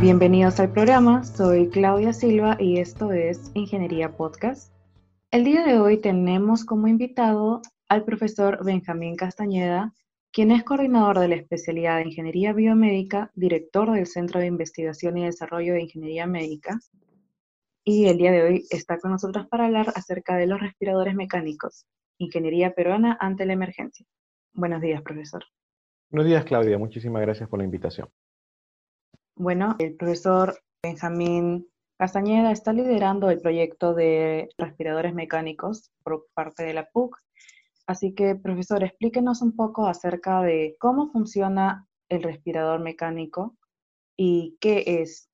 Bienvenidos al programa, soy Claudia Silva y esto es Ingeniería Podcast. El día de hoy tenemos como invitado al profesor Benjamín Castañeda, quien es coordinador de la especialidad de Ingeniería Biomédica, director del Centro de Investigación y Desarrollo de Ingeniería Médica, y el día de hoy está con nosotros para hablar acerca de los respiradores mecánicos, Ingeniería Peruana ante la emergencia. Buenos días, profesor. Buenos días, Claudia. Muchísimas gracias por la invitación. Bueno, el profesor Benjamín Castañeda está liderando el proyecto de respiradores mecánicos por parte de la PUC. Así que, profesor, explíquenos un poco acerca de cómo funciona el respirador mecánico y qué es.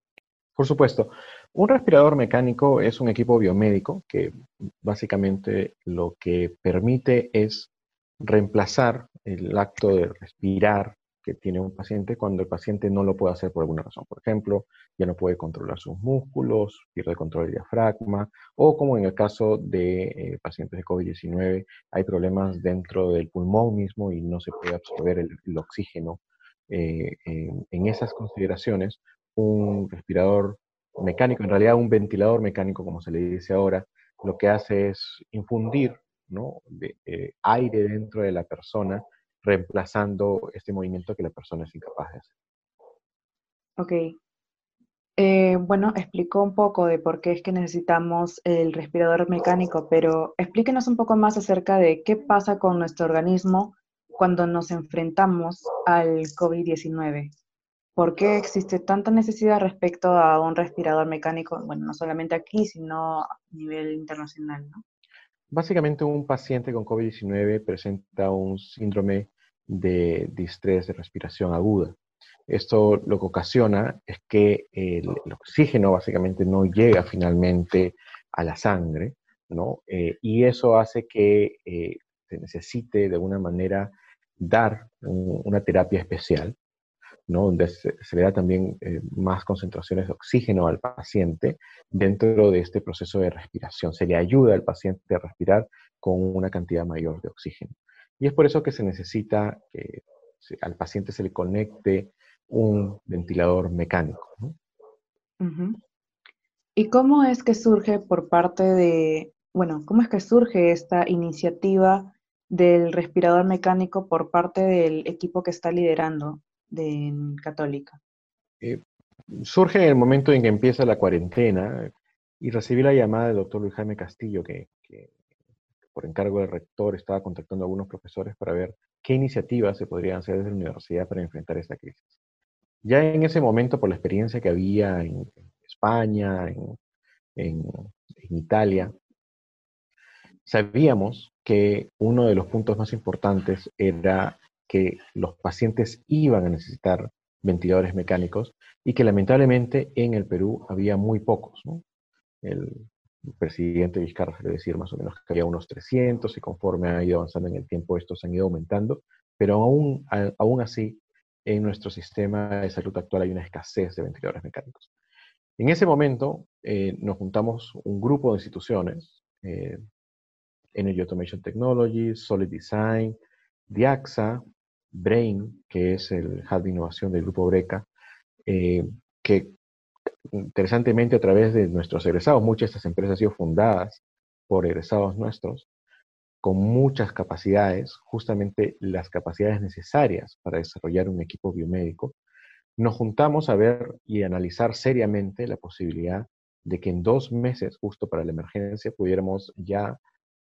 Por supuesto. Un respirador mecánico es un equipo biomédico que básicamente lo que permite es reemplazar el acto de respirar que tiene un paciente cuando el paciente no lo puede hacer por alguna razón. Por ejemplo, ya no puede controlar sus músculos, pierde control del diafragma, o como en el caso de eh, pacientes de COVID-19, hay problemas dentro del pulmón mismo y no se puede absorber el, oxígeno. Eh, en esas consideraciones, un respirador mecánico, en realidad un ventilador mecánico, como se le dice ahora, lo que hace es infundir eh, aire dentro de la persona reemplazando este movimiento que la persona es incapaz de hacer. Ok. Eh, bueno, explicó un poco de por qué es que necesitamos el respirador mecánico, pero explíquenos un poco más acerca de qué pasa con nuestro organismo cuando nos enfrentamos al COVID-19. ¿Por qué existe tanta necesidad respecto a un respirador mecánico? Bueno, no solamente aquí, sino a nivel internacional, ¿no? Básicamente un paciente con COVID-19 presenta un síndrome de distrés de respiración aguda. Esto lo que ocasiona es que el, oxígeno básicamente no llega finalmente a la sangre, ¿no? Eh, y eso hace que eh, se necesite de alguna manera dar una terapia especial, donde se, le da también eh, más concentraciones de oxígeno al paciente dentro de este proceso de respiración. Se le ayuda al paciente a respirar con una cantidad mayor de oxígeno. Y es por eso que se necesita que al paciente se le conecte un ventilador mecánico. ¿Y cómo es que surge por parte de, bueno, cómo es que surge esta iniciativa del respirador mecánico por parte del equipo que está liderando de Católica? Eh, surge en el momento en que empieza la cuarentena y recibí la llamada del doctor Luis Jaime Castillo, que por encargo del rector, estaba contactando a algunos profesores para ver qué iniciativas se podrían hacer desde la universidad para enfrentar esta crisis. Ya en ese momento, por la experiencia que había en España, en, Italia, sabíamos que uno de los puntos más importantes era que los pacientes iban a necesitar ventiladores mecánicos y que lamentablemente en el Perú había muy pocos. El, presidente Vizcarra se decir más o menos que había unos 300 y conforme ha ido avanzando en el tiempo estos han ido aumentando, pero aún, aún así en nuestro sistema de salud actual hay una escasez de ventiladores mecánicos. En ese momento eh, nos juntamos un grupo de instituciones, eh, Energy Automation Technology, Solid Design, Diaxa, Brain, que es el hub de innovación del grupo Breca, eh, que interesantemente a través de nuestros egresados, muchas de estas empresas han sido fundadas por egresados nuestros, con muchas capacidades, justamente las capacidades necesarias para desarrollar un equipo biomédico, nos juntamos a ver y analizar seriamente la posibilidad de que en dos meses, justo para la emergencia, pudiéramos ya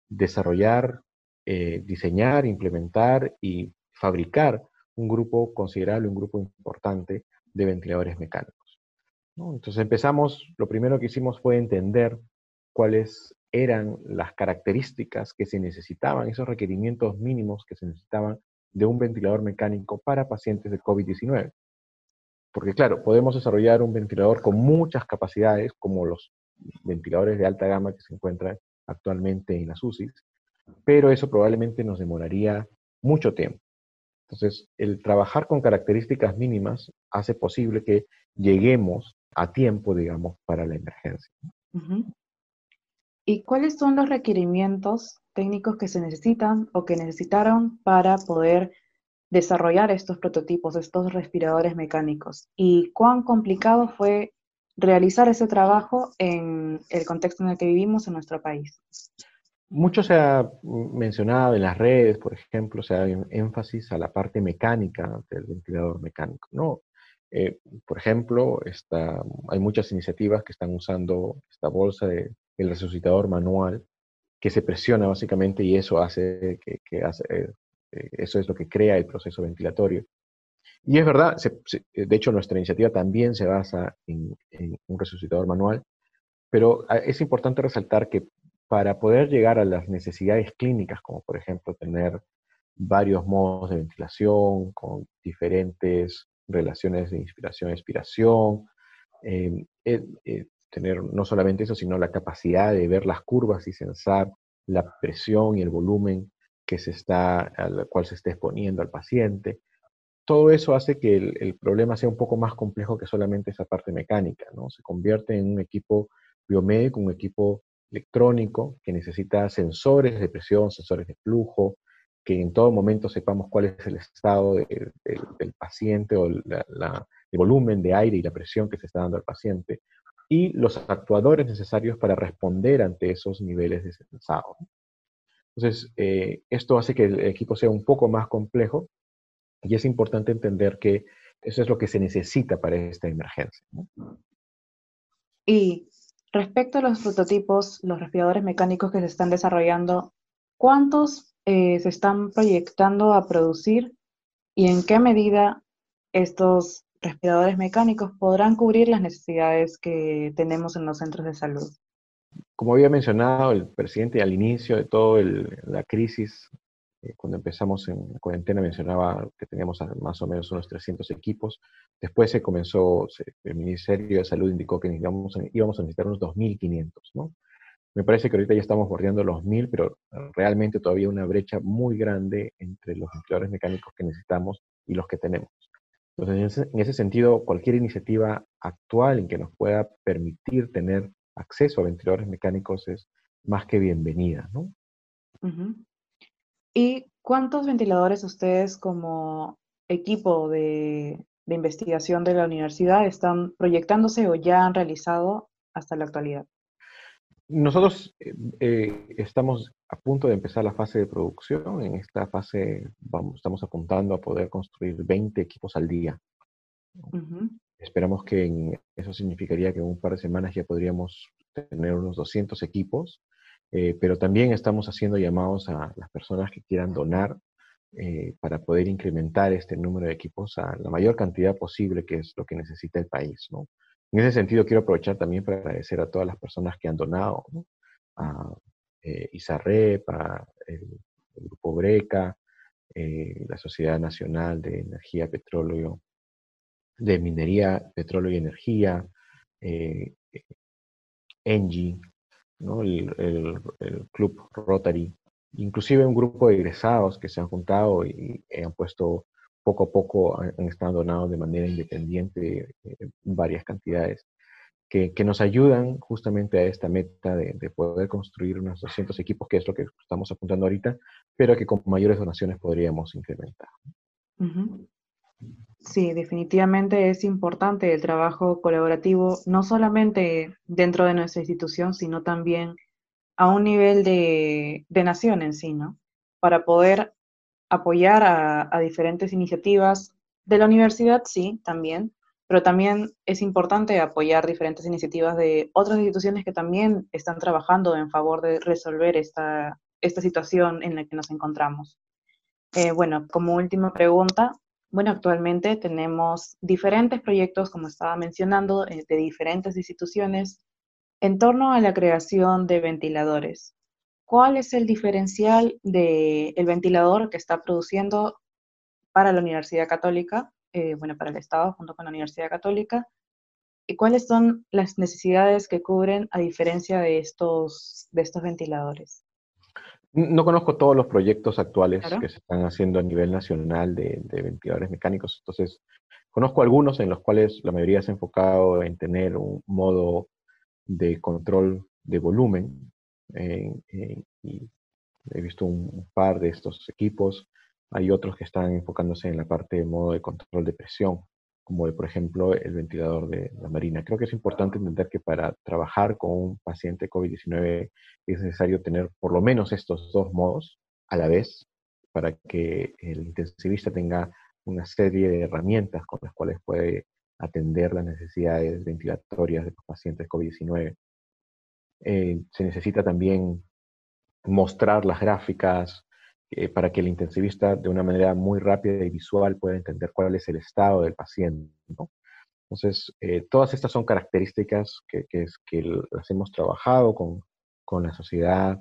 desarrollar, eh, diseñar, implementar y fabricar un grupo considerable, un grupo importante de ventiladores mecánicos. Entonces empezamos, lo primero que hicimos fue entender cuáles eran las características que se necesitaban, esos requerimientos mínimos que se necesitaban de un ventilador mecánico para pacientes de COVID-19. Porque claro, podemos desarrollar un ventilador con muchas capacidades, como los ventiladores de alta gama que se encuentran actualmente en las UCIs, pero eso probablemente nos demoraría mucho tiempo. Entonces, el trabajar con características mínimas hace posible que lleguemos a tiempo, digamos, para la emergencia. ¿Y cuáles son los requerimientos técnicos que se necesitan o que necesitaron para poder desarrollar estos prototipos, estos respiradores mecánicos y cuán complicado fue realizar ese trabajo en el contexto en el que vivimos en nuestro país. Mucho se ha mencionado en las redes, por ejemplo, se dado énfasis a la parte mecánica del ventilador mecánico. ¿no? Eh, por ejemplo, está, hay muchas iniciativas que están usando esta bolsa del resucitador manual que se presiona básicamente y eso hace que, eh, eh, eso es lo que crea el proceso ventilatorio. Y es verdad, de hecho nuestra iniciativa también se basa en, en, un resucitador manual, pero ah, es importante resaltar que para poder llegar a las necesidades clínicas, como por ejemplo tener varios modos de ventilación con diferentes relaciones de inspiración-expiración, em, eh, eh, tener no solamente eso, sino la capacidad de ver las curvas y sensar la presión y el volumen que se está, al cual se está exponiendo al paciente. Todo eso hace que el, el, problema sea un poco más complejo que solamente esa parte mecánica, ¿no? Se convierte en un equipo biomédico, un equipo electrónico que necesita sensores de presión, sensores de flujo, que en todo momento sepamos cuál es el estado del paciente o el volumen de aire y la presión que se está dando al paciente y los actuadores necesarios para responder ante esos niveles de sensado. Entonces, eh, esto hace que el equipo sea un poco más complejo y es importante entender que eso es lo que se necesita para esta emergencia. Y Respecto a los prototipos, los respiradores mecánicos que se están desarrollando, ¿cuántos eh, se están proyectando a producir y en qué medida estos respiradores mecánicos podrán cubrir las necesidades que tenemos en los centros de salud? Como había mencionado el presidente al inicio de toda la crisis eh, cuando empezamos en cuarentena mencionaba que teníamos más o menos unos 300 equipos. Después se comenzó, el Ministerio de Salud indicó que íbamos a, necesitar unos 2.500, ¿no? Me parece que ahorita ya estamos bordeando los 1.000, pero realmente todavía una brecha muy grande entre los ventiladores mecánicos que necesitamos y los que tenemos. Entonces, en ese, en ese sentido, cualquier iniciativa actual en que nos pueda permitir tener acceso a ventiladores mecánicos es más que bienvenida, ¿no? ¿Y cuántos ventiladores ustedes como equipo de, investigación de la universidad están proyectándose o ya han realizado hasta la actualidad? Nosotros eh, eh, estamos a punto de empezar la fase de producción. En esta fase vamos, estamos apuntando a poder construir 20 equipos al día. Esperamos que eso significaría que en un par de semanas ya podríamos tener unos 200 equipos eh, pero también estamos haciendo llamados a las personas que quieran donar eh, para poder incrementar este número de equipos a la mayor cantidad posible, que es lo que necesita el país. ¿no? En ese sentido, quiero aprovechar también para agradecer a todas las personas que han donado, a eh, ISARREP, a el, Grupo Breca, eh, la Sociedad Nacional de Energía, Petróleo, de Minería, Petróleo y Energía, ENGIE, el, Club Rotary, inclusive un grupo de egresados que se han juntado y, han puesto poco a poco, han, estado donados de manera independiente eh, varias cantidades, que, nos ayudan justamente a esta meta de, poder construir unos 200 equipos, que es lo que estamos apuntando ahorita, pero que con mayores donaciones podríamos incrementar. Sí, definitivamente es importante el trabajo colaborativo, no solamente dentro de nuestra institución, sino también a un nivel de, nación en sí, ¿no? Para poder apoyar a, diferentes iniciativas de la universidad, sí, también, pero también es importante apoyar diferentes iniciativas de otras instituciones que también están trabajando en favor de resolver esta, esta situación en la que nos encontramos. Eh, bueno, como última pregunta, bueno, actualmente tenemos diferentes proyectos, como estaba mencionando, eh, de diferentes instituciones en torno a la creación de ventiladores. ¿Cuál es el diferencial del ventilador que está produciendo para la Universidad Católica, eh, bueno, para el Estado junto con la Universidad Católica? ¿Y cuáles son las necesidades que cubren a diferencia de de estos ventiladores? No conozco todos los proyectos actuales que se están haciendo a nivel nacional de, ventiladores mecánicos, entonces conozco algunos en los cuales la mayoría se ha enfocado en tener un modo de control de volumen y he visto un par de estos equipos. Hay otros que están enfocándose en la parte de modo de control de presión, como por ejemplo el ventilador de la Marina. Creo que es importante entender que para trabajar con un paciente COVID-19 es necesario tener por lo menos estos dos modos a la vez para que el intensivista tenga una serie de herramientas con las cuales puede atender las necesidades ventilatorias de los pacientes COVID-19. Eh, se necesita también mostrar las gráficas eh, para que el intensivista de una manera muy rápida y visual pueda entender cuál es el estado del paciente. Entonces, eh, todas estas son características que, que, que las hemos trabajado con, con la sociedad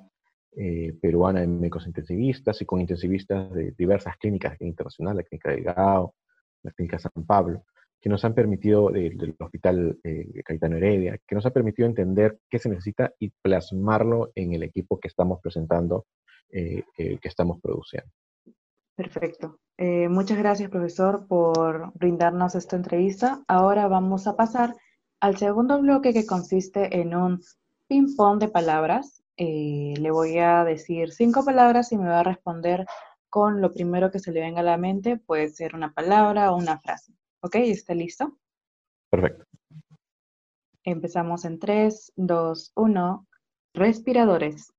eh, peruana de médicos intensivistas y con intensivistas de diversas clínicas internacionales, la clínica de Gao, la clínica San Pablo, que nos han permitido, del, hospital eh, Caetano Heredia, que nos ha permitido entender qué se necesita y plasmarlo en el equipo que estamos presentando, eh, que estamos produciendo. Perfecto. muchas gracias, profesor, por brindarnos esta entrevista. Ahora vamos a pasar al segundo bloque que consiste en un ping-pong de palabras eh, le voy a decir cinco palabras y me va a responder con lo primero que se le venga a la mente. Puede ser una palabra o una frase. ¿Ok? ¿Está listo? Perfecto. Empezamos en 3, 2, 1. Respiradores.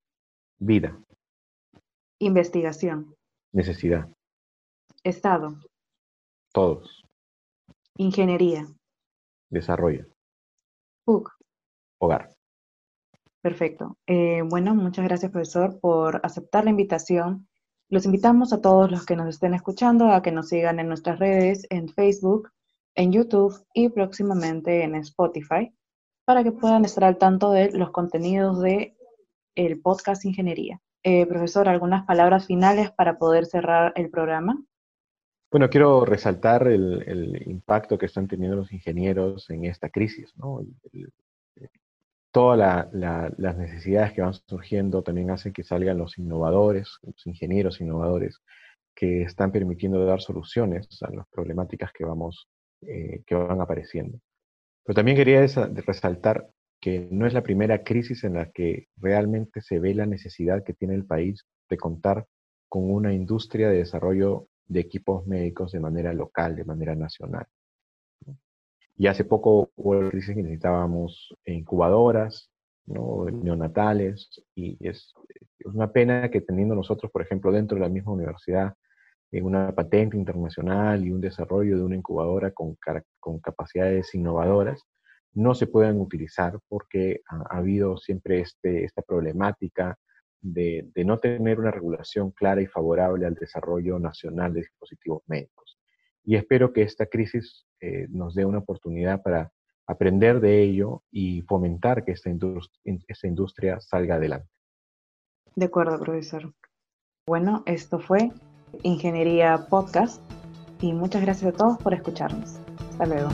Vida. Investigación. Necesidad. Estado. Todos. Ingeniería. Desarrollo. PUC. Hogar. Perfecto. Eh, bueno, muchas gracias, profesor, por aceptar la invitación. Los invitamos a todos los que nos estén escuchando a que nos sigan en nuestras redes, en Facebook, en YouTube y próximamente en Spotify, para que puedan estar al tanto de los contenidos de el podcast Ingeniería. Eh, profesor, ¿algunas palabras finales para poder cerrar el programa? Bueno, quiero resaltar el, impacto que están teniendo los ingenieros en esta crisis, ¿no? todas las necesidades que van surgiendo también hacen que salgan los innovadores, los ingenieros innovadores, que están permitiendo dar soluciones a las problemáticas que, vamos, eh, que van apareciendo. Pero también quería resaltar que no es la primera crisis en la que realmente se ve la necesidad que tiene el país de contar con una industria de desarrollo de equipos médicos de manera local, de manera nacional. Y hace poco hubo crisis que necesitábamos incubadoras, ¿no? neonatales, y es, una pena que teniendo nosotros, por ejemplo, dentro de la misma universidad, una patente internacional y un desarrollo de una incubadora con capacidades innovadoras, no se puedan utilizar porque ha, habido siempre este, esta problemática de, no tener una regulación clara y favorable al desarrollo nacional de dispositivos médicos y espero que esta crisis eh, nos dé una oportunidad para aprender de ello y fomentar que esta industria, esta industria salga adelante. De acuerdo, profesor. Bueno, esto fue Ingeniería Podcast y muchas gracias a todos por escucharnos. Hasta luego.